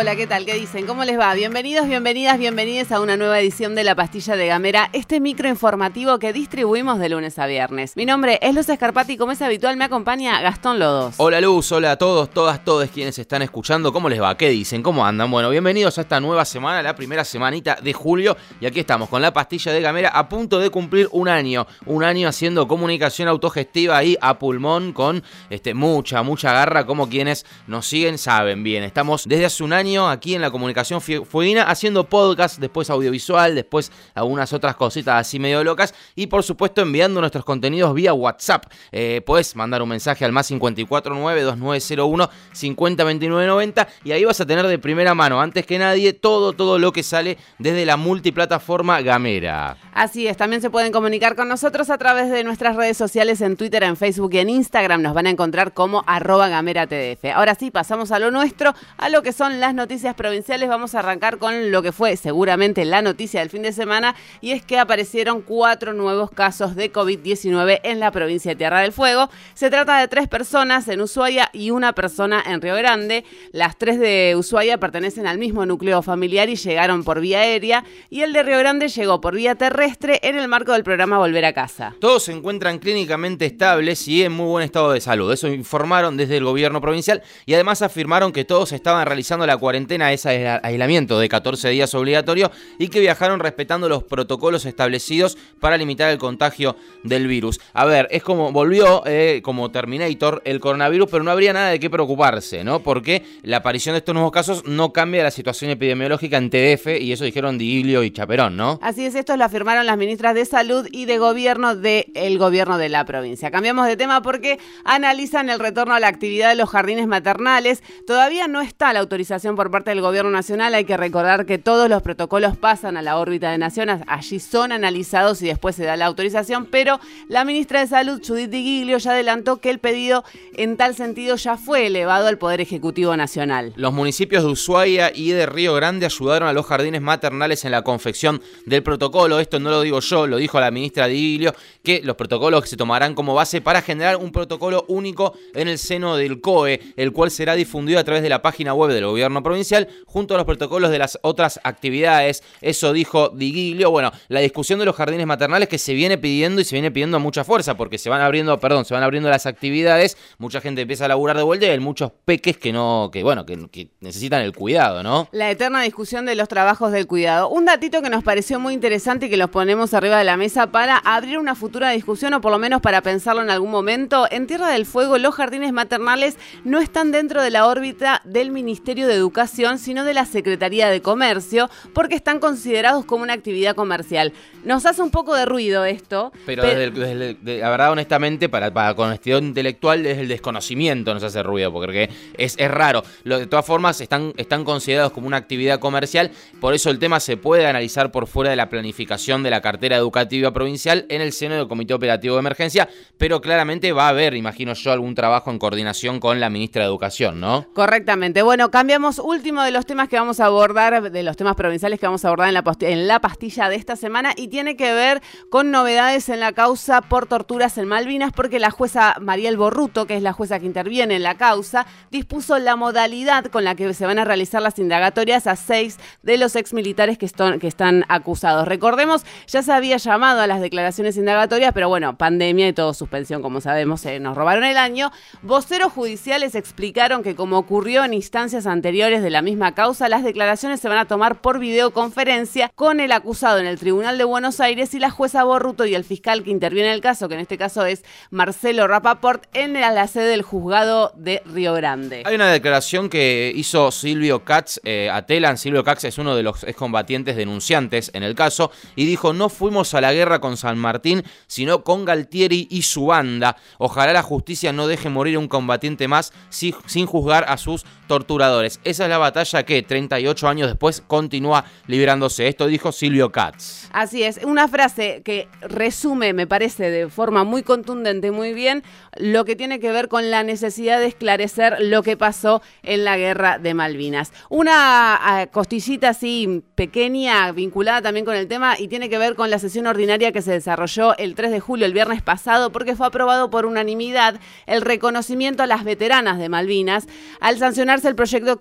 Hola, ¿qué tal? ¿Qué dicen? ¿Cómo les va? Bienvenidos, bienvenidas, bienvenidas a una nueva edición de La Pastilla de Gamera, este micro informativo que distribuimos de lunes a viernes. Mi nombre es Luz Escarpati y como es habitual me acompaña Gastón Lodos. Hola Luz, hola a todos, todas, todos quienes están escuchando. ¿Cómo les va? ¿Qué dicen? ¿Cómo andan? Bueno, bienvenidos a esta nueva semana, la primera semanita de julio. Y aquí estamos con La Pastilla de Gamera a punto de cumplir un año. Un año haciendo comunicación autogestiva ahí a pulmón con este, mucha, mucha garra, como quienes nos siguen saben bien. Estamos desde hace un año aquí en la comunicación fueguina haciendo podcast, después audiovisual, después algunas otras cositas así medio locas y por supuesto enviando nuestros contenidos vía WhatsApp. Eh, puedes mandar un mensaje al más 549-2901-502990 y ahí vas a tener de primera mano, antes que nadie, todo, todo lo que sale desde la multiplataforma Gamera. Así es, también se pueden comunicar con nosotros a través de nuestras redes sociales en Twitter, en Facebook y en Instagram. Nos van a encontrar como arroba gamera. Ahora sí, pasamos a lo nuestro, a lo que son las noticias provinciales vamos a arrancar con lo que fue seguramente la noticia del fin de semana y es que aparecieron cuatro nuevos casos de COVID-19 en la provincia de Tierra del Fuego. Se trata de tres personas en Ushuaia y una persona en Río Grande. Las tres de Ushuaia pertenecen al mismo núcleo familiar y llegaron por vía aérea y el de Río Grande llegó por vía terrestre en el marco del programa Volver a Casa. Todos se encuentran clínicamente estables y en muy buen estado de salud. Eso informaron desde el gobierno provincial y además afirmaron que todos estaban realizando la cuarentena es aislamiento de 14 días obligatorio y que viajaron respetando los protocolos establecidos para limitar el contagio del virus. A ver, es como volvió eh, como Terminator el coronavirus, pero no habría nada de qué preocuparse, ¿no? Porque la aparición de estos nuevos casos no cambia la situación epidemiológica en TDF y eso dijeron Digilio y Chaperón, ¿no? Así es, esto lo afirmaron las ministras de Salud y de Gobierno del gobierno de la provincia. Cambiamos de tema porque analizan el retorno a la actividad de los jardines maternales. Todavía no está la autorización por parte del Gobierno Nacional. Hay que recordar que todos los protocolos pasan a la órbita de Naciones, allí son analizados y después se da la autorización, pero la ministra de Salud, Judith Di Giglio, ya adelantó que el pedido en tal sentido ya fue elevado al Poder Ejecutivo Nacional. Los municipios de Ushuaia y de Río Grande ayudaron a los jardines maternales en la confección del protocolo. Esto no lo digo yo, lo dijo la ministra Di Giglio, que los protocolos se tomarán como base para generar un protocolo único en el seno del COE, el cual será difundido a través de la página web del gobierno provincial junto a los protocolos de las otras actividades. Eso dijo Digilio. Bueno, la discusión de los jardines maternales que se viene pidiendo y se viene pidiendo mucha fuerza porque se van abriendo, perdón, se van abriendo las actividades, mucha gente empieza a laburar de vuelta y hay muchos peques que no, que bueno, que, que necesitan el cuidado, ¿no? La eterna discusión de los trabajos del cuidado. Un datito que nos pareció muy interesante y que los ponemos arriba de la mesa para abrir una futura discusión o por lo menos para pensarlo en algún momento. En Tierra del Fuego los jardines maternales no están dentro de la órbita del Ministerio de Educación Educación, sino de la Secretaría de Comercio, porque están considerados como una actividad comercial. Nos hace un poco de ruido esto. Pero, desde, la verdad, honestamente, para, para con honestidad intelectual, desde el desconocimiento nos hace ruido, porque es, es raro. de todas formas, están, están considerados como una actividad comercial, por eso el tema se puede analizar por fuera de la planificación de la cartera educativa provincial en el seno del Comité Operativo de Emergencia, pero claramente va a haber, imagino yo, algún trabajo en coordinación con la ministra de Educación, ¿no? Correctamente. Bueno, cambiamos último de los temas que vamos a abordar, de los temas provinciales que vamos a abordar en la, en la pastilla de esta semana y tiene que ver con novedades en la causa por torturas en Malvinas porque la jueza Mariel Borruto, que es la jueza que interviene en la causa, dispuso la modalidad con la que se van a realizar las indagatorias a seis de los exmilitares que, que están acusados. Recordemos, ya se había llamado a las declaraciones indagatorias, pero bueno, pandemia y todo suspensión, como sabemos, se nos robaron el año. Voceros judiciales explicaron que como ocurrió en instancias anteriores, de la misma causa, las declaraciones se van a tomar por videoconferencia con el acusado en el Tribunal de Buenos Aires y la jueza Borruto y el fiscal que interviene en el caso, que en este caso es Marcelo Rapaport, en la sede del juzgado de Río Grande. Hay una declaración que hizo Silvio Katz eh, a Telan. Silvio Katz es uno de los excombatientes denunciantes en el caso y dijo, no fuimos a la guerra con San Martín, sino con Galtieri y su banda. Ojalá la justicia no deje morir a un combatiente más sin juzgar a sus torturadores. Esa es la batalla que 38 años después continúa librándose. Esto dijo Silvio Katz. Así es, una frase que resume, me parece, de forma muy contundente, muy bien, lo que tiene que ver con la necesidad de esclarecer lo que pasó en la guerra de Malvinas. Una ah, costillita así pequeña, vinculada también con el tema, y tiene que ver con la sesión ordinaria que se desarrolló el 3 de julio, el viernes pasado, porque fue aprobado por unanimidad el reconocimiento a las veteranas de Malvinas al sancionarse el proyecto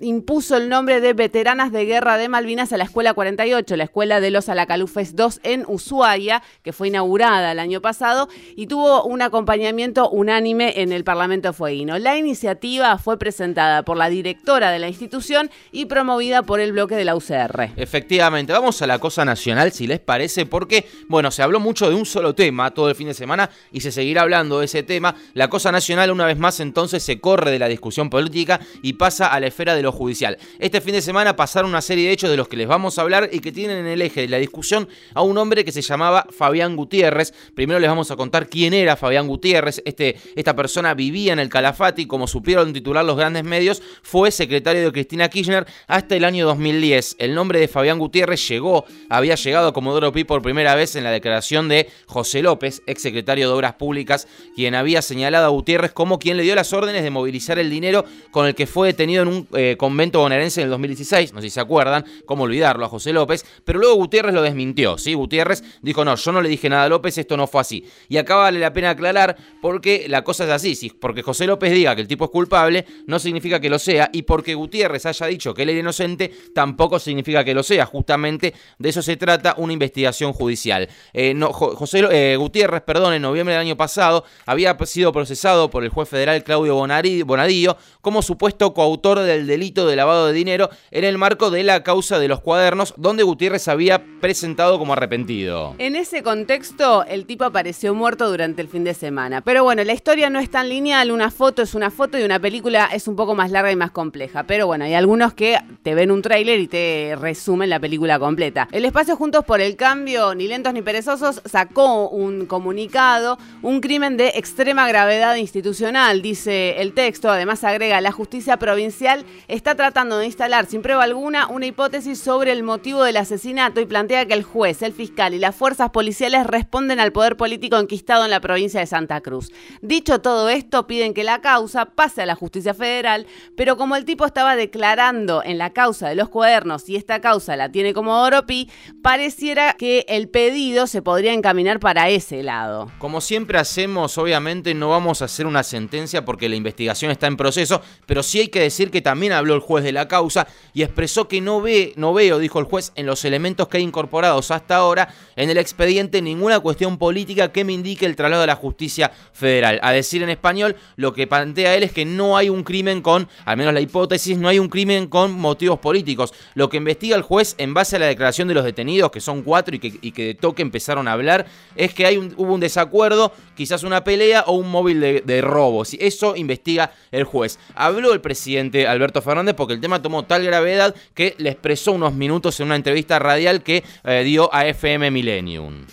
impuso el nombre de Veteranas de Guerra de Malvinas a la Escuela 48, la Escuela de los Alacalufes 2 en Ushuaia, que fue inaugurada el año pasado y tuvo un acompañamiento unánime en el Parlamento Fueguino. La iniciativa fue presentada por la directora de la institución y promovida por el bloque de la UCR. Efectivamente, vamos a la cosa nacional, si les parece, porque, bueno, se habló mucho de un solo tema todo el fin de semana y se seguirá hablando de ese tema. La cosa nacional, una vez más, entonces se corre de la discusión política y pasa a la esfera de lo judicial. Este fin de semana pasaron una serie de hechos de los que les vamos a hablar y que tienen en el eje de la discusión a un hombre que se llamaba Fabián Gutiérrez. Primero les vamos a contar quién era Fabián Gutiérrez. Este, esta persona vivía en el Calafate y como supieron titular los grandes medios, fue secretario de Cristina Kirchner hasta el año 2010. El nombre de Fabián Gutiérrez llegó, había llegado a Comodoro Pi por primera vez en la declaración de José López, ex secretario de Obras Públicas, quien había señalado a Gutiérrez como quien le dio las órdenes de movilizar el dinero con el que fue detenido en un eh, convento bonaerense en el 2016. No sé si se acuerdan, cómo olvidarlo a José López, pero luego Gutiérrez lo desmintió. ¿sí? Gutiérrez dijo: No, yo no le dije nada a López, esto no fue así. Y acá vale la pena aclarar porque la cosa es así: ¿sí? porque José López diga que el tipo es culpable, no significa que lo sea, y porque Gutiérrez haya dicho que él era inocente, tampoco significa que lo sea. Justamente de eso se trata una investigación judicial. Eh, José eh, Gutiérrez, perdón, en noviembre del año pasado había sido procesado por el juez federal Claudio Bonadillo como supuesto coautor del delito de lavado de dinero en el marco de la causa de los cuadernos, donde Gutiérrez había presentado como arrepentido. En ese contexto, el tipo apareció muerto durante el fin de semana. Pero bueno, la historia no es tan lineal, una foto es una foto y una película es un poco más larga y más compleja. Pero bueno, hay algunos que te ven un tráiler y te resumen la película completa. El espacio Juntos por el Cambio, ni lentos ni perezosos, sacó un comunicado, un crimen de extrema gravedad institucional, dice el texto. Además agrega, la justicia provincial está tratando de instalar sin prueba alguna una hipótesis sobre el motivo del asesinato y plantea que el juez, el fiscal y las fuerzas policiales responden al poder político enquistado en la provincia de Santa Cruz. Dicho todo esto, piden que la causa pase a la justicia federal, pero como el tipo estaba declarando en la causa de los cuadernos y esta causa la tiene como Oropi, pareciera que el pedido se podría encaminar para ese lado. Como siempre hacemos, obviamente no vamos a hacer una sentencia porque la investigación está en proceso, pero sí hay que decir que también habló el juez de la causa y expresó que no ve, no veo, dijo el juez, en los elementos que hay incorporados hasta ahora en el expediente ninguna cuestión política que me indique el traslado a la justicia federal. A decir en español, lo que plantea él es que no hay un crimen con, al menos la hipótesis, no hay un crimen con motivos políticos. Lo que investiga el juez en base a la declaración de los detenidos, que son cuatro y que, de toque empezaron a hablar, es que hay hubo un desacuerdo, quizás una pelea o un móvil de, de robo. Eso investiga el juez. Habló el presidente Alberto Fernández porque el tema tomó tal gravedad que le expresó unos minutos en una entrevista radial que eh, dio a FM Millennium.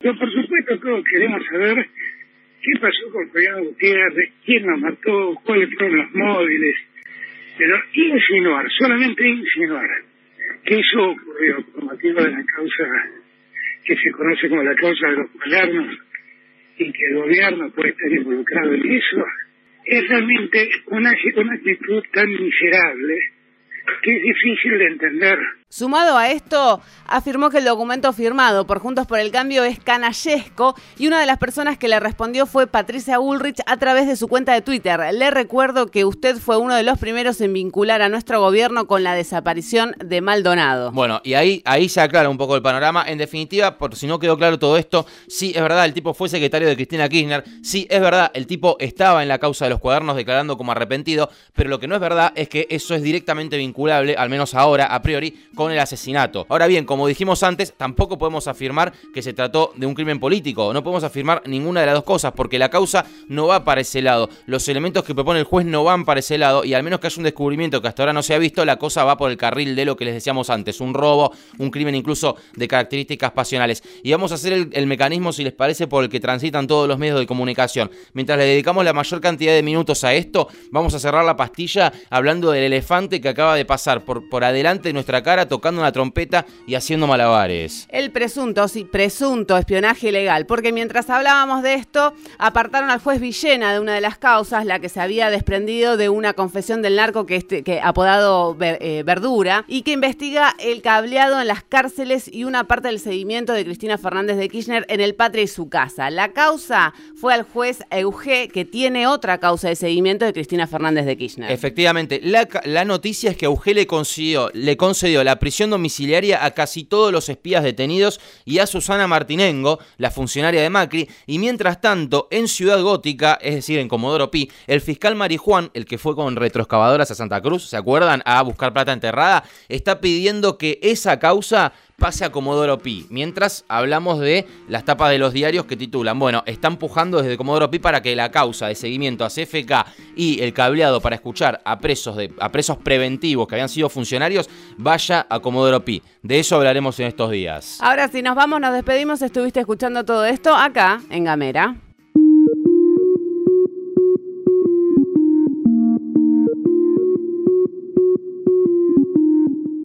Por supuesto, todos queremos saber qué pasó con Fabián Gutiérrez, quién lo mató, cuáles fueron los móviles. Pero insinuar, solamente insinuar, que eso ocurrió por motivo de la causa que se conoce como la causa de los cuadernos y que el gobierno puede estar involucrado en eso, es realmente una, una actitud tan miserable que es difícil de entender. Sumado a esto, afirmó que el documento firmado por Juntos por el Cambio es canallesco y una de las personas que le respondió fue Patricia Ulrich a través de su cuenta de Twitter. Le recuerdo que usted fue uno de los primeros en vincular a nuestro gobierno con la desaparición de Maldonado. Bueno, y ahí, ahí se aclara un poco el panorama. En definitiva, por si no quedó claro todo esto, sí es verdad, el tipo fue secretario de Cristina Kirchner, sí es verdad, el tipo estaba en la causa de los cuadernos declarando como arrepentido, pero lo que no es verdad es que eso es directamente vinculable, al menos ahora, a priori, con con el asesinato. Ahora bien, como dijimos antes, tampoco podemos afirmar que se trató de un crimen político. No podemos afirmar ninguna de las dos cosas porque la causa no va para ese lado. Los elementos que propone el juez no van para ese lado y al menos que haya un descubrimiento que hasta ahora no se ha visto, la cosa va por el carril de lo que les decíamos antes, un robo, un crimen incluso de características pasionales. Y vamos a hacer el, el mecanismo, si les parece, por el que transitan todos los medios de comunicación. Mientras le dedicamos la mayor cantidad de minutos a esto, vamos a cerrar la pastilla hablando del elefante que acaba de pasar por, por adelante de nuestra cara tocando una trompeta y haciendo malabares. El presunto, sí, presunto espionaje ilegal, porque mientras hablábamos de esto, apartaron al juez Villena de una de las causas, la que se había desprendido de una confesión del narco que, este, que apodado eh, Verdura, y que investiga el cableado en las cárceles y una parte del seguimiento de Cristina Fernández de Kirchner en el Patria y su casa. La causa fue al juez Eugé, que tiene otra causa de seguimiento de Cristina Fernández de Kirchner. Efectivamente, la, la noticia es que Auge le concedió, le concedió la prisión domiciliaria a casi todos los espías detenidos y a Susana Martinengo, la funcionaria de Macri, y mientras tanto, en Ciudad Gótica, es decir, en Comodoro Pi, el fiscal Marijuán, el que fue con retroexcavadoras a Santa Cruz, ¿se acuerdan? A buscar plata enterrada, está pidiendo que esa causa pase a Comodoro Pi. Mientras hablamos de las tapas de los diarios que titulan, bueno, está empujando desde Comodoro Pi para que la causa de seguimiento a CFK y el cableado para escuchar a presos, de, a presos preventivos que habían sido funcionarios vaya a Comodoro Pi. De eso hablaremos en estos días. Ahora sí, nos vamos, nos despedimos. Estuviste escuchando todo esto acá en Gamera.